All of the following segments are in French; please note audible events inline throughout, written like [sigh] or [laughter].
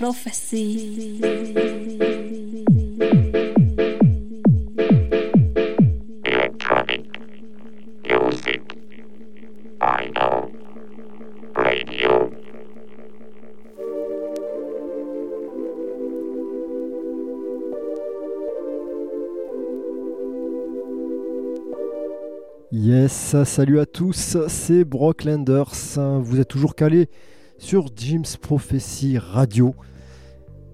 Prophecy. Yes, salut à tous, c'est Brocklanders. Vous êtes toujours calés sur Jim's Prophecy Radio.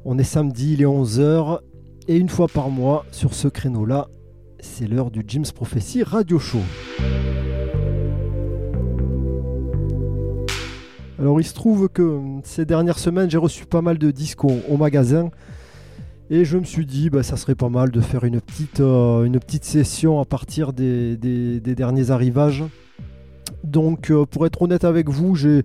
On est samedi, il est 11h, et une fois par mois, sur ce créneau-là, c'est l'heure du Jim's Prophecy Radio Show. Alors il se trouve que ces dernières semaines, j'ai reçu pas mal de disques au, magasin. Et je me suis dit, bah, ça serait pas mal de faire une petite, euh, session à partir des derniers arrivages. Donc, euh, pour être honnête avec vous, j'ai,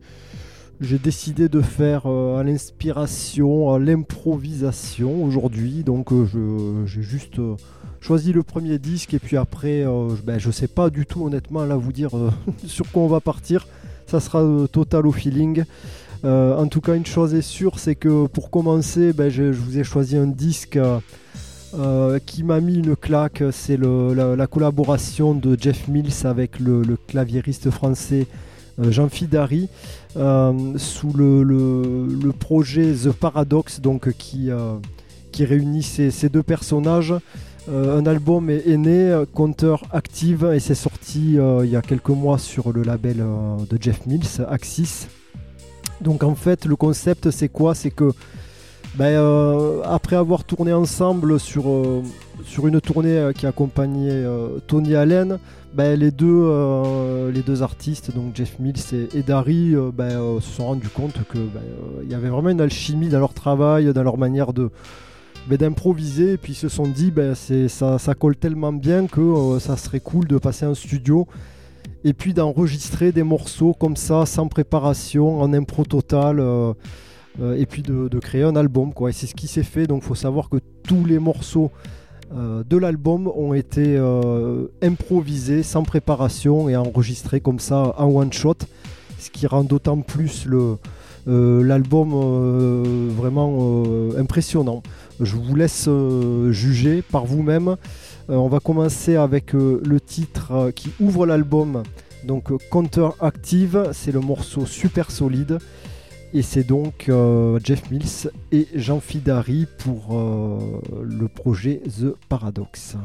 j'ai décidé de faire euh, à l'inspiration, à l'improvisation aujourd'hui. Donc, euh, j'ai juste euh, choisi le premier disque et puis après, je- ben, je sais pas du tout honnêtement là vous dire [laughs] sur quoi on va partir. Ça sera total au feeling. En tout cas, une chose est sûre, c'est que pour commencer, ben, je, vous ai choisi un disque qui m'a mis une claque. C'est la, la collaboration de Jeff Mills avec le, le claviériste français Jean Fidari sous le, le- projet The Paradox, donc qui, euh, qui réunit ces, ces deux personnages. Euh, un album est, né, euh, Counter Active, et c'est sorti euh, il y a quelques mois sur le label euh, de Jeff Mills, Axis. Donc en fait, le concept, c'est quoi? C'est que ben, euh, après avoir tourné ensemble sur, euh, sur une tournée euh, qui accompagnait Tony Allen, ben, les, deux, les deux artistes, donc Jeff Mills et, et Dari, ben, se sont rendus compte que ben, euh, il y avait vraiment une alchimie dans leur travail, dans leur manière de d'improviser, et puis ils se sont dit ben, c'est, ça, ça colle tellement bien que ça serait cool de passer en studio et puis d'enregistrer des morceaux comme ça, sans préparation, en impro total, euh, et puis de, créer un album. Quoi. Et c'est ce qui s'est fait, donc il faut savoir que tous les morceaux euh, de l'album ont été euh, improvisés, sans préparation, et enregistrés comme ça en one shot, ce qui rend d'autant plus le, l'album vraiment impressionnant. Je vous laisse juger par vous-même. On va commencer avec le titre qui ouvre l'album, donc Counter Active, c'est le morceau super solide. Et c'est donc euh, Jeff Mills et Jean Fidari pour euh, le projet The Paradox.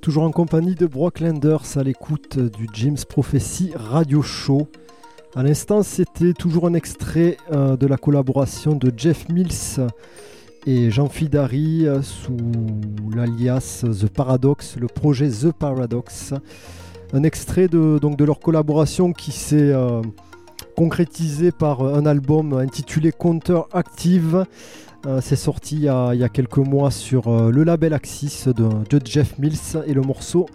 Toujours en compagnie de Brock Lenders à l'écoute du James Prophecy Radio Show. À l'instant, c'était toujours un extrait euh, de la collaboration de Jeff Mills et Jean Fidari euh, sous l'alias The Paradox, le projet The Paradox. Un extrait de, donc, de leur collaboration qui s'est euh, concrétisé par un album intitulé Counter Active. Euh, c'est sorti il y, a, quelques mois sur euh, le label Axis de, Jeff Mills et le morceau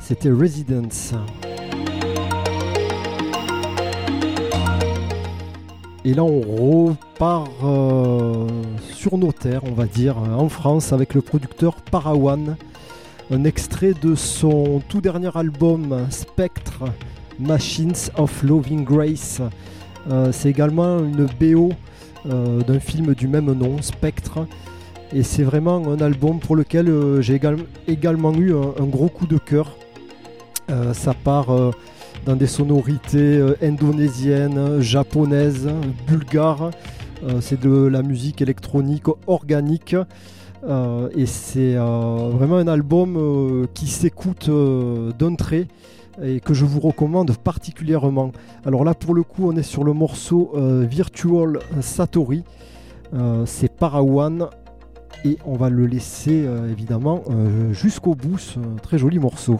c'était Residence. Et là on repart euh, sur nos terres, on va dire, en France avec le producteur Parawan. Un extrait de son tout dernier album Spectre Machines of Loving Grace. C'est également une BO euh, d'un film du même nom, Spectre. Et c'est vraiment un album pour lequel euh, j'ai égal- également eu un, un gros coup de cœur. Euh, ça part dans des sonorités indonésiennes, japonaises, bulgares. C'est de la musique électronique organique. Et c'est vraiment un album qui s'écoute d'un trait et que je vous recommande particulièrement. Alors là pour le coup on est sur le morceau euh, Virtual Satori. Euh, c'est Parawan et on va le laisser euh, évidemment euh, jusqu'au bout. ce très joli morceau.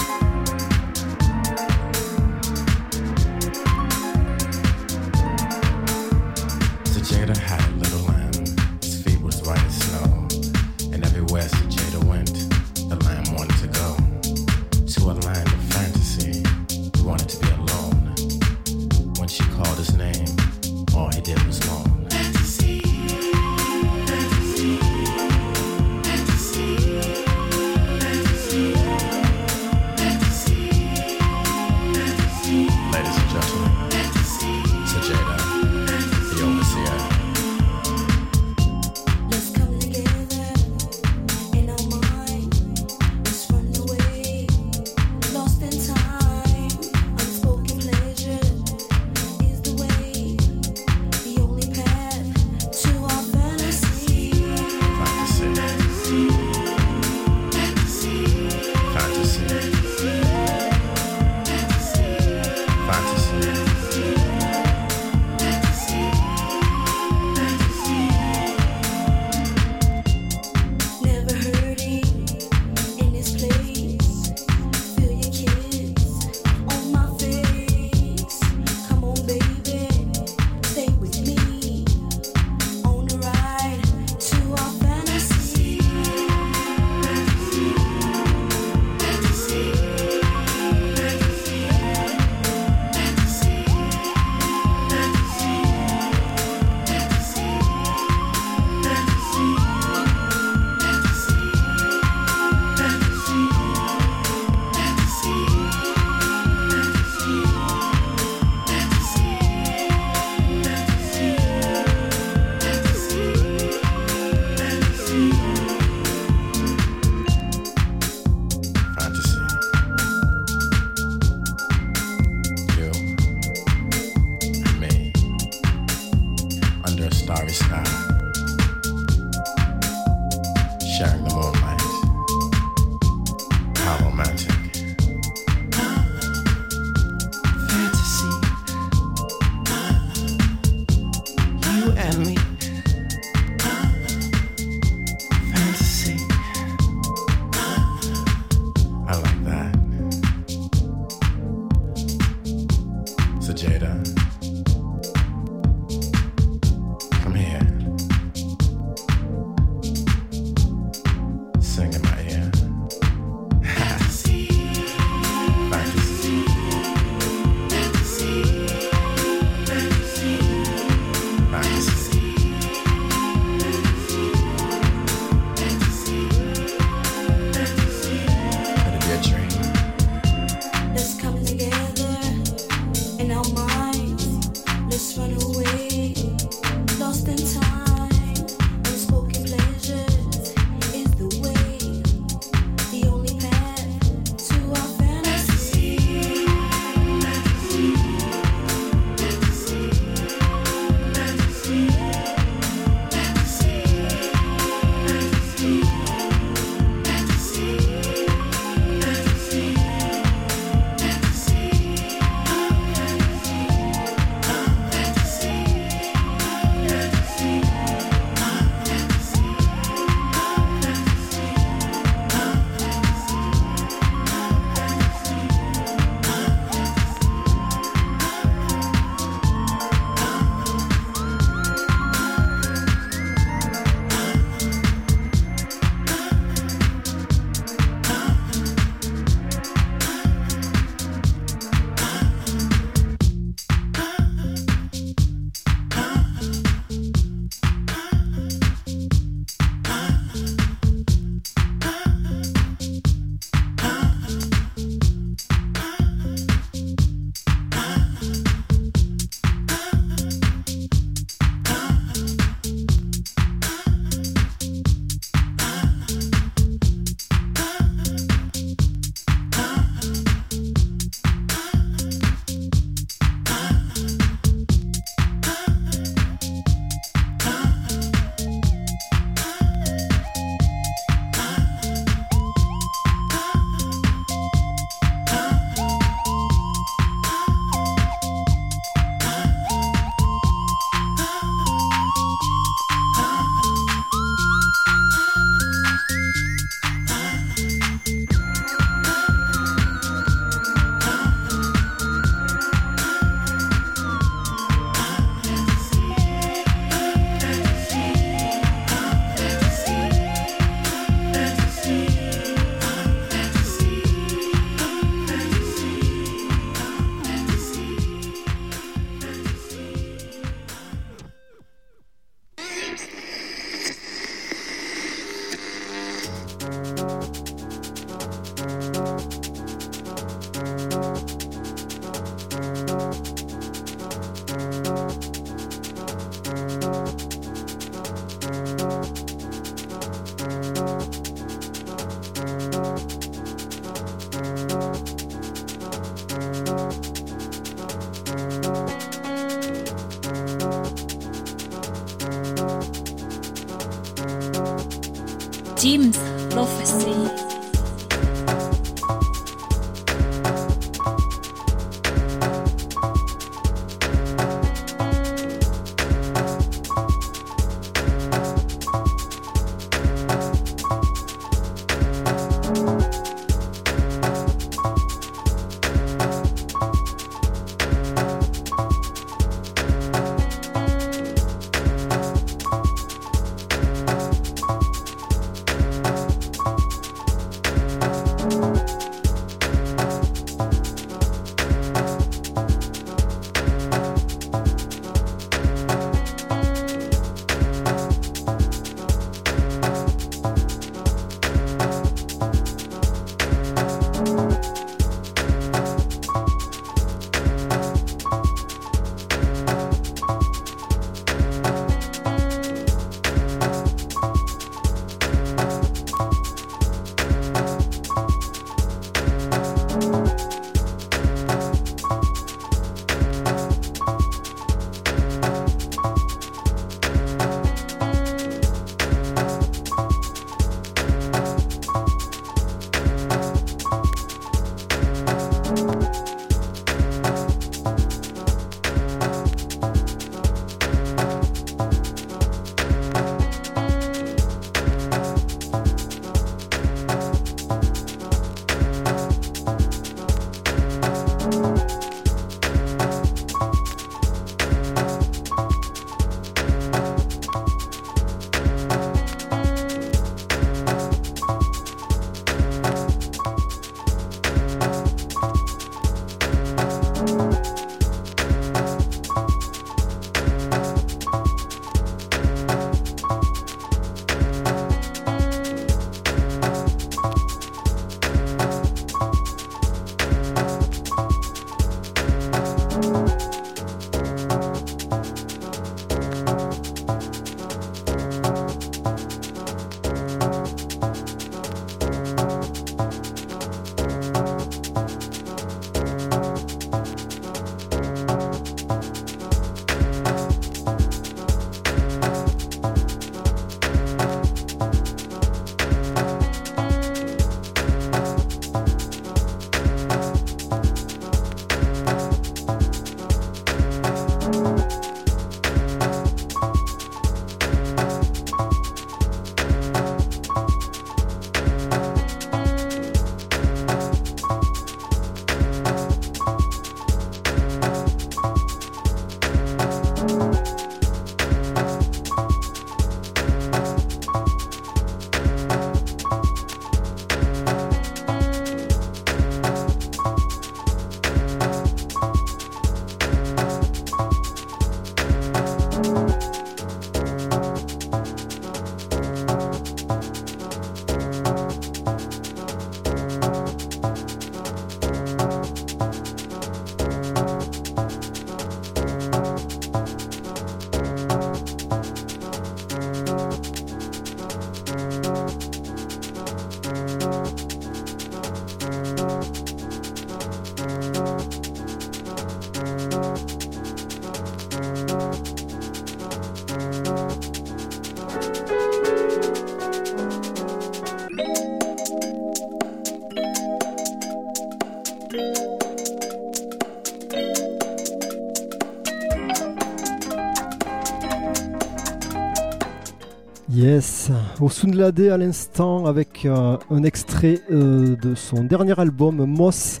Osunlade à l'instant avec euh, un extrait euh, de son dernier album Moss.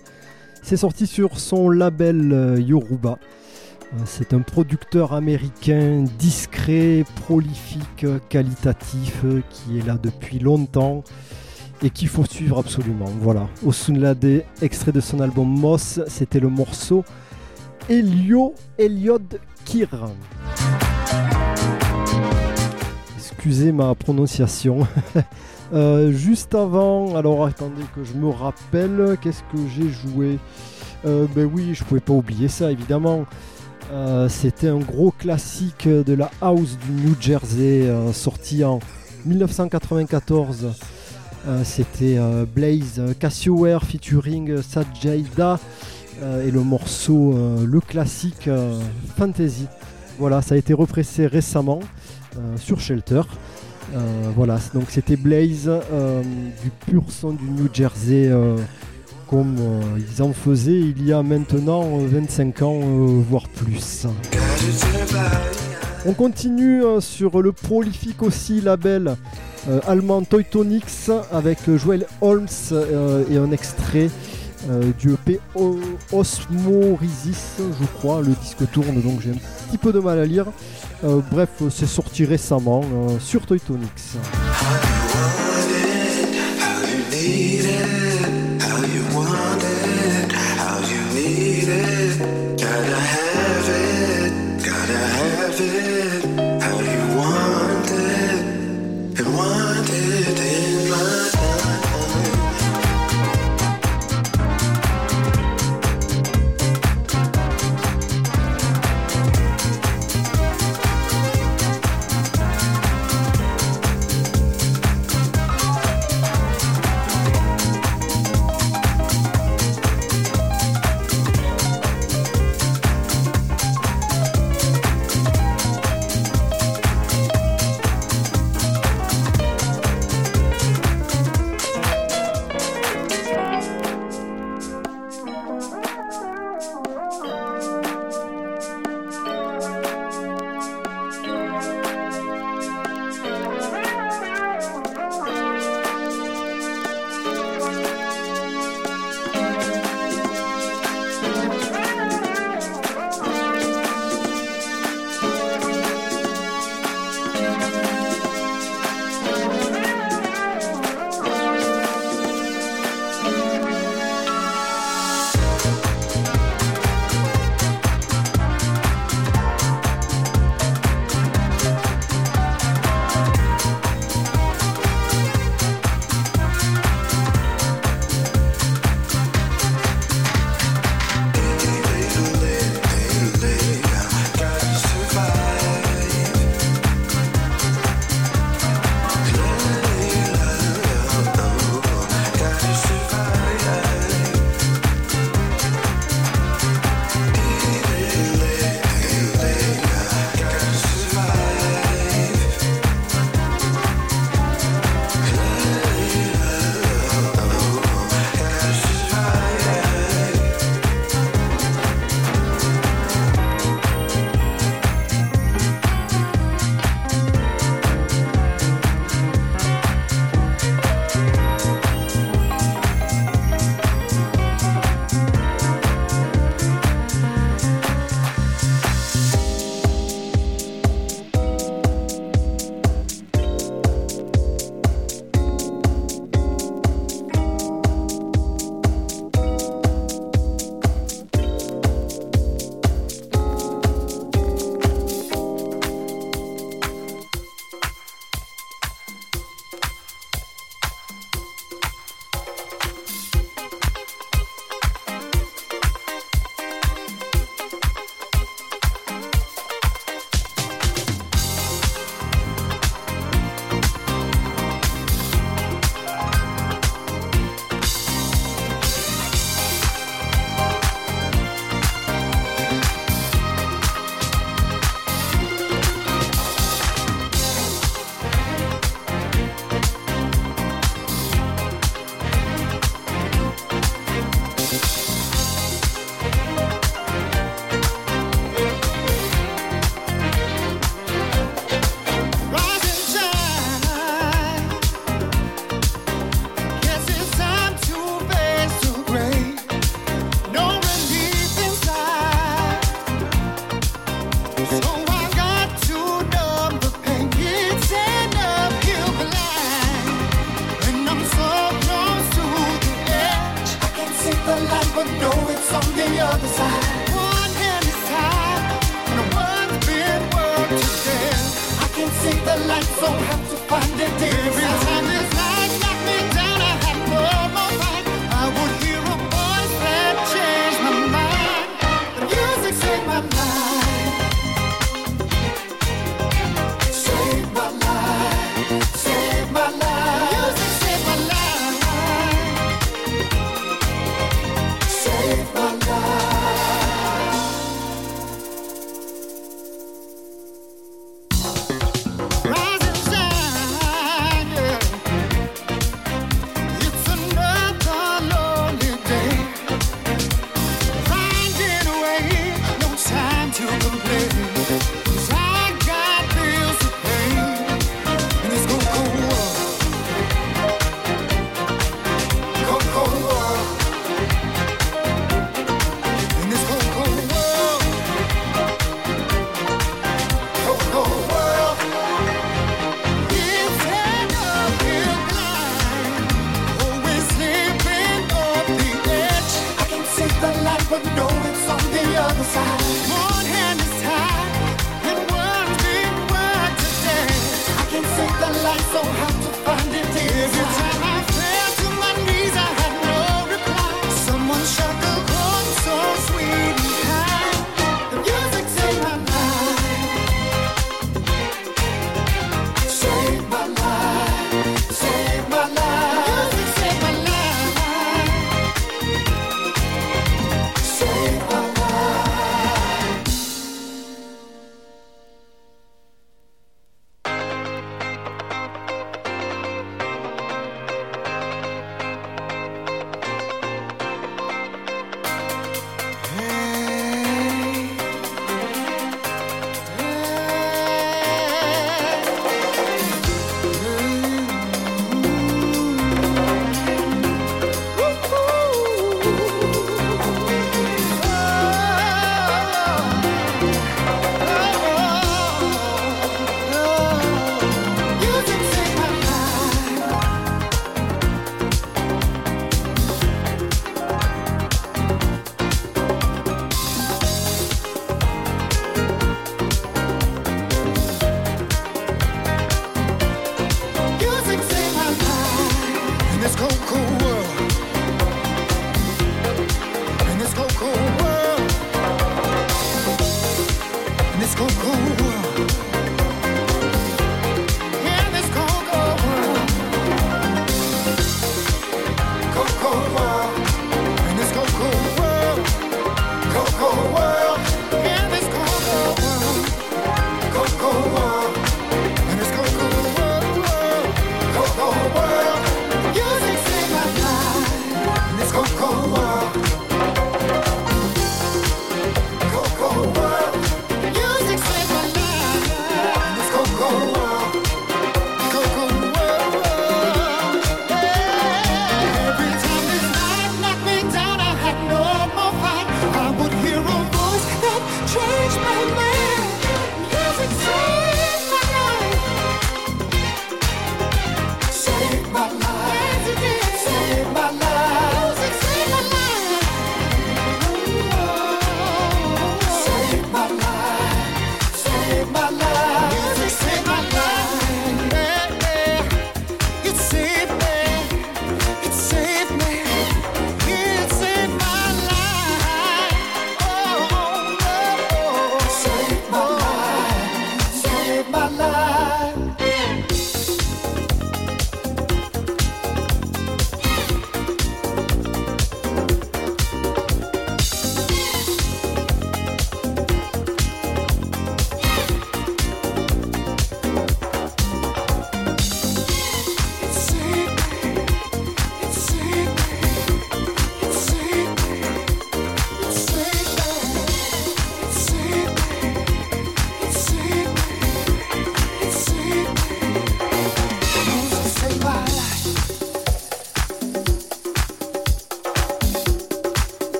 C'est sorti sur son label euh, Yoruba. C'est un producteur américain discret, prolifique, qualitatif, qui est là depuis longtemps et qu'il faut suivre absolument. Voilà, Osunlade, extrait de son album Moss, c'était le morceau Elio Eliod Kir. Excusez ma prononciation. [laughs] Euh, juste avant, alors attendez que je me rappelle, qu'est-ce que j'ai joué? Euh, Ben oui, je pouvais pas oublier ça évidemment. Euh, C'était un gros classique de la house du New Jersey, sorti en 1994. Euh, C'était Blaze Cassioware featuring Sajida et le morceau, le classique Fantasy. Voilà, ça a été repressé récemment sur Shelter. Euh, voilà, donc c'était Blaze, euh, du pur son du New Jersey, euh, comme euh, ils en faisaient il y a maintenant euh, 25 ans, euh, voire plus. On continue euh, sur le prolifique aussi label euh, allemand Teutonix avec euh, Joel Holmes euh, et un extrait euh, du EP Osmorisis, je crois. Le disque tourne donc j'ai un petit peu de mal à lire. Euh, bref, c'est sorti récemment euh, sur. Thank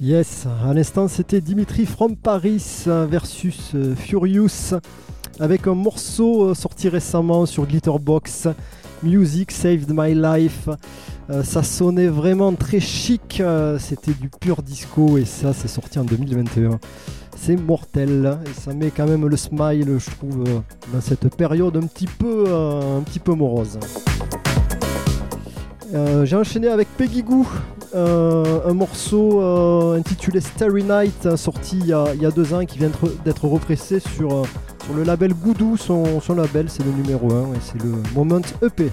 Yes, à l'instant c'était Dimitri from Paris versus euh, Furious avec un morceau euh, sorti récemment sur Glitterbox, Music Saved My Life. Euh, ça sonnait vraiment très chic, c'était du pur disco et ça c'est sorti en 2021. C'est mortel et ça met quand même le smile je trouve dans cette période un petit peu, un petit peu morose. Euh, J'ai enchaîné avec Peggy Goo, euh, un morceau euh, intitulé Starry Night, sorti il y, a, deux ans, qui vient d'être- repressé sur, le label Goudou, son, son label, c'est le numéro 1, et c'est le Moment EP.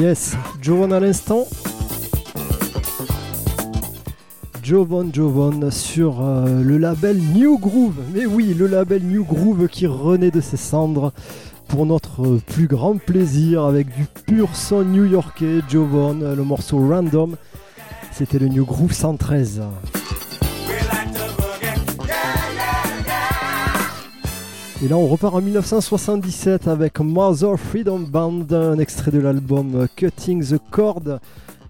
Yes, Jovon à l'instant. Jovon Jovon sur euh, le label New Groove. Mais oui, le label New Groove qui renaît de ses cendres pour notre plus grand plaisir avec du pur son new-yorkais. Jovon, le morceau Random. C'était le New Groove 113. Et là, on repart en 1977 avec Mother Freedom Band, un extrait de l'album Cutting the Cord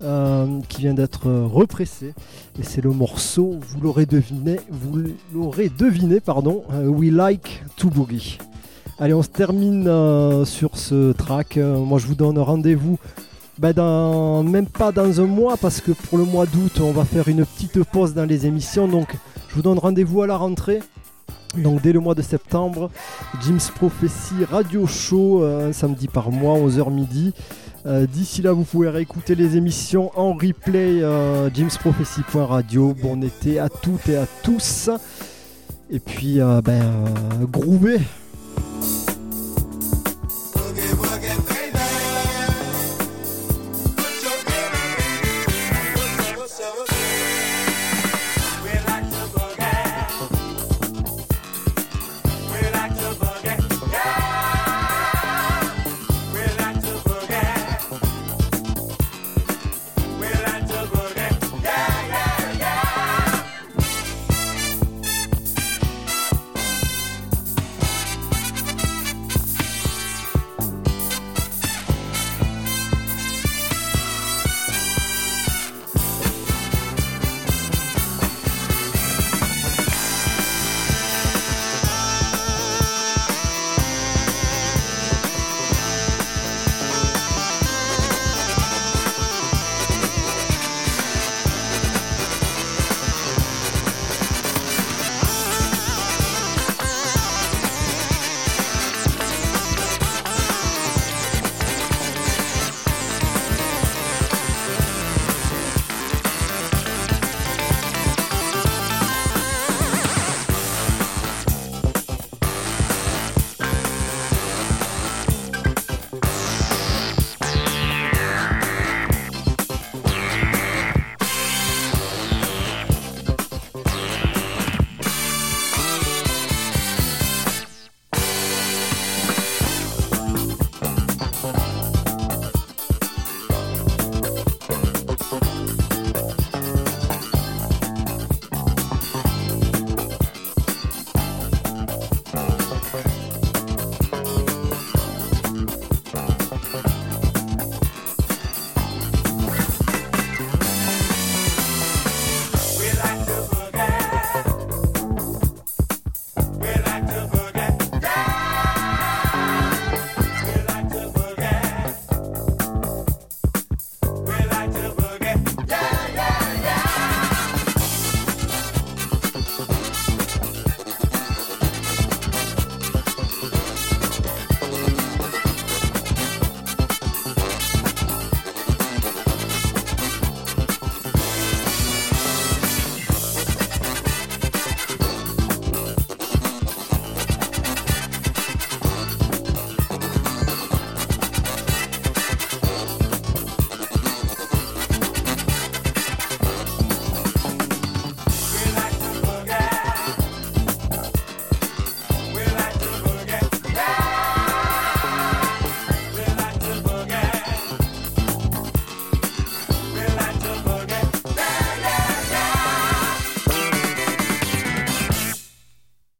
euh, qui vient d'être repressé. Et c'est le morceau, vous l'aurez deviné, vous l'aurez deviné, pardon, euh, We Like to Boogie. Allez, on se termine euh, sur ce track. Euh, moi, je vous donne rendez-vous. bah, dans, même pas dans un mois parce que pour le mois d'août on va faire une petite pause dans les émissions donc je vous donne rendez-vous à la rentrée donc dès le mois de septembre, Jim's Prophecy Radio Show, euh, samedi par mois, 11h midi. Euh, D'ici là, vous pouvez réécouter les émissions en replay, euh, jimsprophecy.radio. Bon été à toutes et à tous. Et puis, euh, ben, euh,